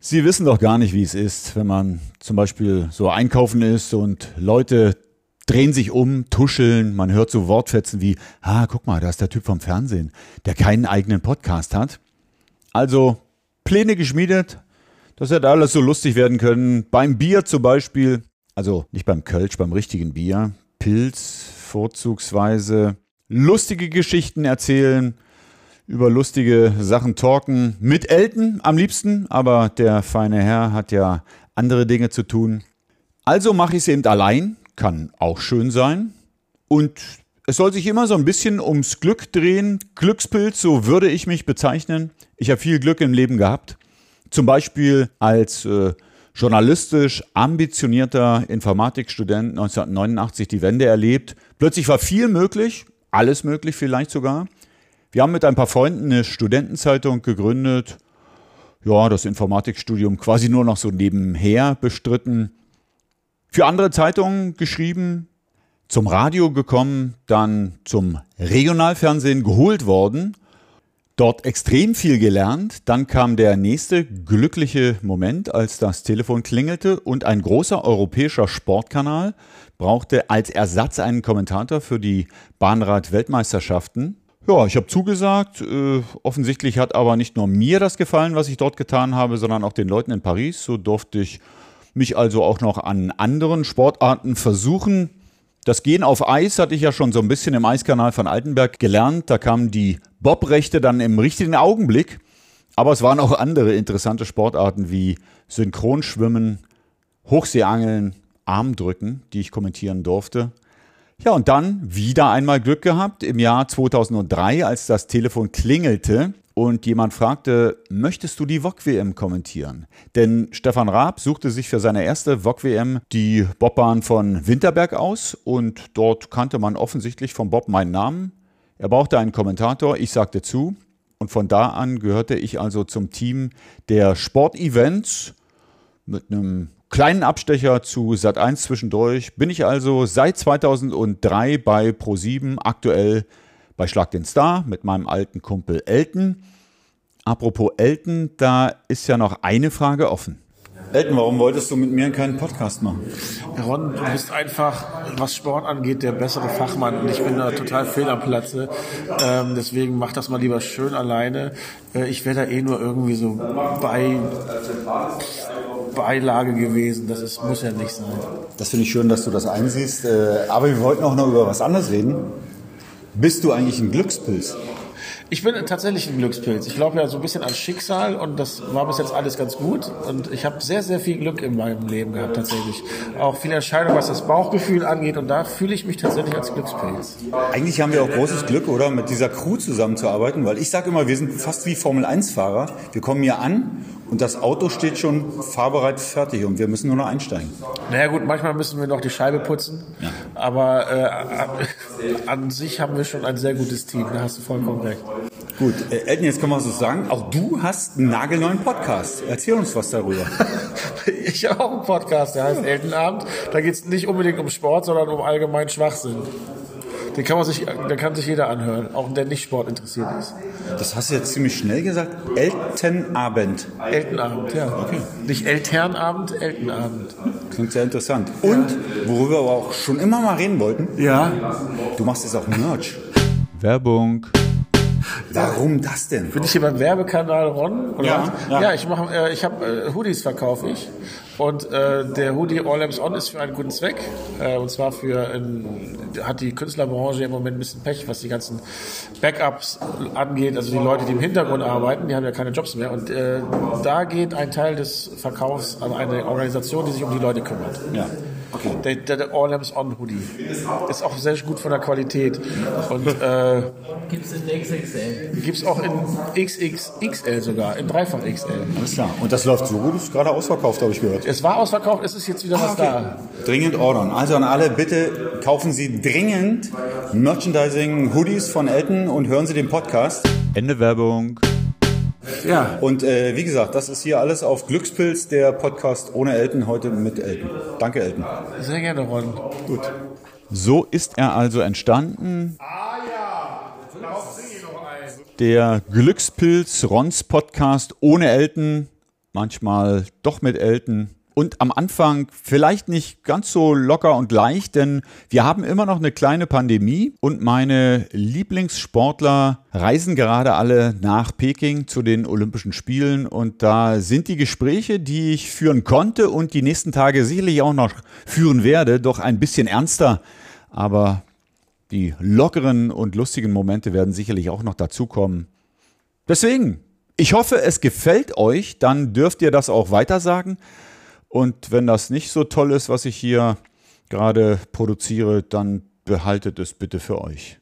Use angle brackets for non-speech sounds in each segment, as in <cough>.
Sie wissen doch gar nicht, wie es ist, wenn man zum Beispiel so einkaufen ist und Leute drehen sich um, tuscheln, man hört so Wortfetzen wie, ah, guck mal, da ist der Typ vom Fernsehen, der keinen eigenen Podcast hat. Also Pläne geschmiedet, das hätte alles so lustig werden können. Beim Bier zum Beispiel, also nicht beim Kölsch, beim richtigen Bier, Pilz vorzugsweise, lustige Geschichten erzählen, über lustige Sachen talken. Mit Elton am liebsten, aber der feine Herr hat ja andere Dinge zu tun. Also mache ich es eben allein, kann auch schön sein. Und es soll sich immer so ein bisschen ums Glück drehen. Glückspilz, so würde ich mich bezeichnen. Ich habe viel Glück im Leben gehabt. Zum Beispiel als äh, journalistisch ambitionierter Informatikstudent 1989 die Wende erlebt. Plötzlich war viel möglich, alles möglich vielleicht sogar. Wir haben mit ein paar Freunden eine Studentenzeitung gegründet. Ja, das Informatikstudium quasi nur noch so nebenher bestritten. Für andere Zeitungen geschrieben, zum Radio gekommen, dann zum Regionalfernsehen geholt worden, dort extrem viel gelernt. Dann kam der nächste glückliche Moment, als das Telefon klingelte und ein großer europäischer Sportkanal brauchte als Ersatz einen Kommentator für die Bahnrad-Weltmeisterschaften. Ja, ich habe zugesagt. Äh, offensichtlich hat aber nicht nur mir das gefallen, was ich dort getan habe, sondern auch den Leuten in Paris. So durfte ich mich also auch noch an anderen Sportarten versuchen. Das Gehen auf Eis hatte ich ja schon so ein bisschen im Eiskanal von Altenberg gelernt. Da kamen die Bobrechte dann im richtigen Augenblick. Aber es waren auch andere interessante Sportarten wie Synchronschwimmen, Hochseeangeln, Armdrücken, die ich kommentieren durfte. Ja, und dann wieder einmal Glück gehabt im Jahr 2003, als das Telefon klingelte und jemand fragte, möchtest du die VOG-WM kommentieren? Denn Stefan Raab suchte sich für seine erste VOG-WM die Bobbahn von Winterberg aus und dort kannte man offensichtlich vom Bob meinen Namen. Er brauchte einen Kommentator, ich sagte zu und von da an gehörte ich also zum Team der Sportevents mit einem kleinen Abstecher zu Sat1 zwischendurch bin ich also seit 2003 bei Pro7 aktuell bei Schlag den Star mit meinem alten Kumpel Elton. Apropos Elton, da ist ja noch eine Frage offen. Elton, warum wolltest du mit mir keinen Podcast machen? Ron, du bist einfach, was Sport angeht, der bessere Fachmann und ich bin da total fehl am Platze. Ähm, deswegen mach das mal lieber schön alleine. Äh, ich wäre da eh nur irgendwie so bei Beilage gewesen. Das ist, muss ja nicht sein. Das finde ich schön, dass du das einsiehst. Äh, aber wir wollten auch noch über was anderes reden. Bist du eigentlich ein Glückspilz? Ich bin tatsächlich ein Glückspilz. Ich glaube ja so ein bisschen ans Schicksal und das war bis jetzt alles ganz gut. Und ich habe sehr, sehr viel Glück in meinem Leben gehabt tatsächlich. Auch viele Entscheidungen, was das Bauchgefühl angeht und da fühle ich mich tatsächlich als Glückspilz. Eigentlich haben wir auch großes Glück, oder? Mit dieser Crew zusammenzuarbeiten, weil ich sage immer, wir sind fast wie Formel-1-Fahrer. Wir kommen hier an und das Auto steht schon fahrbereit fertig und wir müssen nur noch einsteigen. Naja gut, manchmal müssen wir noch die Scheibe putzen, ja. Aber äh, an sich haben wir schon ein sehr gutes Team, da hast du vollkommen recht. Gut, äh, Elton, jetzt können wir so sagen, auch du hast einen nagelneuen Podcast. Erzähl uns was darüber. <laughs> ich habe auch einen Podcast, der heißt Eltenabend. Da geht es nicht unbedingt um Sport, sondern um allgemeinen Schwachsinn. Den kann man sich, den kann sich jeder anhören, auch der nicht Sport interessiert ist. Das hast du jetzt ziemlich schnell gesagt. Eltenabend. Eltenabend, ja. Okay. Nicht Elternabend, Eltenabend. Klingt sehr interessant. Und worüber wir auch schon immer mal reden wollten. Ja. Du machst jetzt auch Merch. Werbung. Warum das denn? Bin ich hier beim Werbekanal Ron? Ja, ja, ja. ich mache, äh, ich habe äh, Hoodies verkaufe ich und äh, der Hoodie All Lamps On ist für einen guten Zweck äh, und zwar für hat die Künstlerbranche im Moment ein bisschen Pech, was die ganzen Backups angeht, also die Leute, die im Hintergrund arbeiten, die haben ja keine Jobs mehr und äh, da geht ein Teil des Verkaufs an eine Organisation, die sich um die Leute kümmert. Ja. Okay. Der, der, der All Lamps On Hoodie. Ist auch sehr gut von der Qualität. Und äh, gibt es in XXL? Gibt es auch in XXXL sogar, in Dreifach XL. Alles klar. Und das läuft so gut, ist gerade ausverkauft, habe ich gehört. Es war ausverkauft, es ist jetzt wieder ah, was okay. da. Dringend ordern. Also an alle, bitte kaufen Sie dringend Merchandising Hoodies von Elton und hören Sie den Podcast. Ende Werbung. Ja. Und äh, wie gesagt, das ist hier alles auf Glückspilz, der Podcast ohne Elton, heute mit Elton. Danke, Elton. Sehr gerne, Ron. Gut. So ist er also entstanden. Ah ja, darauf singe ich noch ein. Der Glückspilz Rons Podcast ohne Elton. manchmal doch mit Elton. Und am Anfang vielleicht nicht ganz so locker und leicht, denn wir haben immer noch eine kleine Pandemie und meine Lieblingssportler reisen gerade alle nach Peking zu den Olympischen Spielen und da sind die Gespräche, die ich führen konnte und die nächsten Tage sicherlich auch noch führen werde, doch ein bisschen ernster. Aber die lockeren und lustigen Momente werden sicherlich auch noch dazukommen. Deswegen, ich hoffe, es gefällt euch, dann dürft ihr das auch weitersagen. Und wenn das nicht so toll ist, was ich hier gerade produziere, dann behaltet es bitte für euch.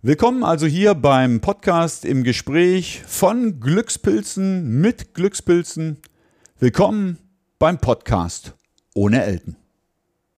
Willkommen also hier beim Podcast im Gespräch von Glückspilzen mit Glückspilzen. Willkommen beim Podcast ohne Elten.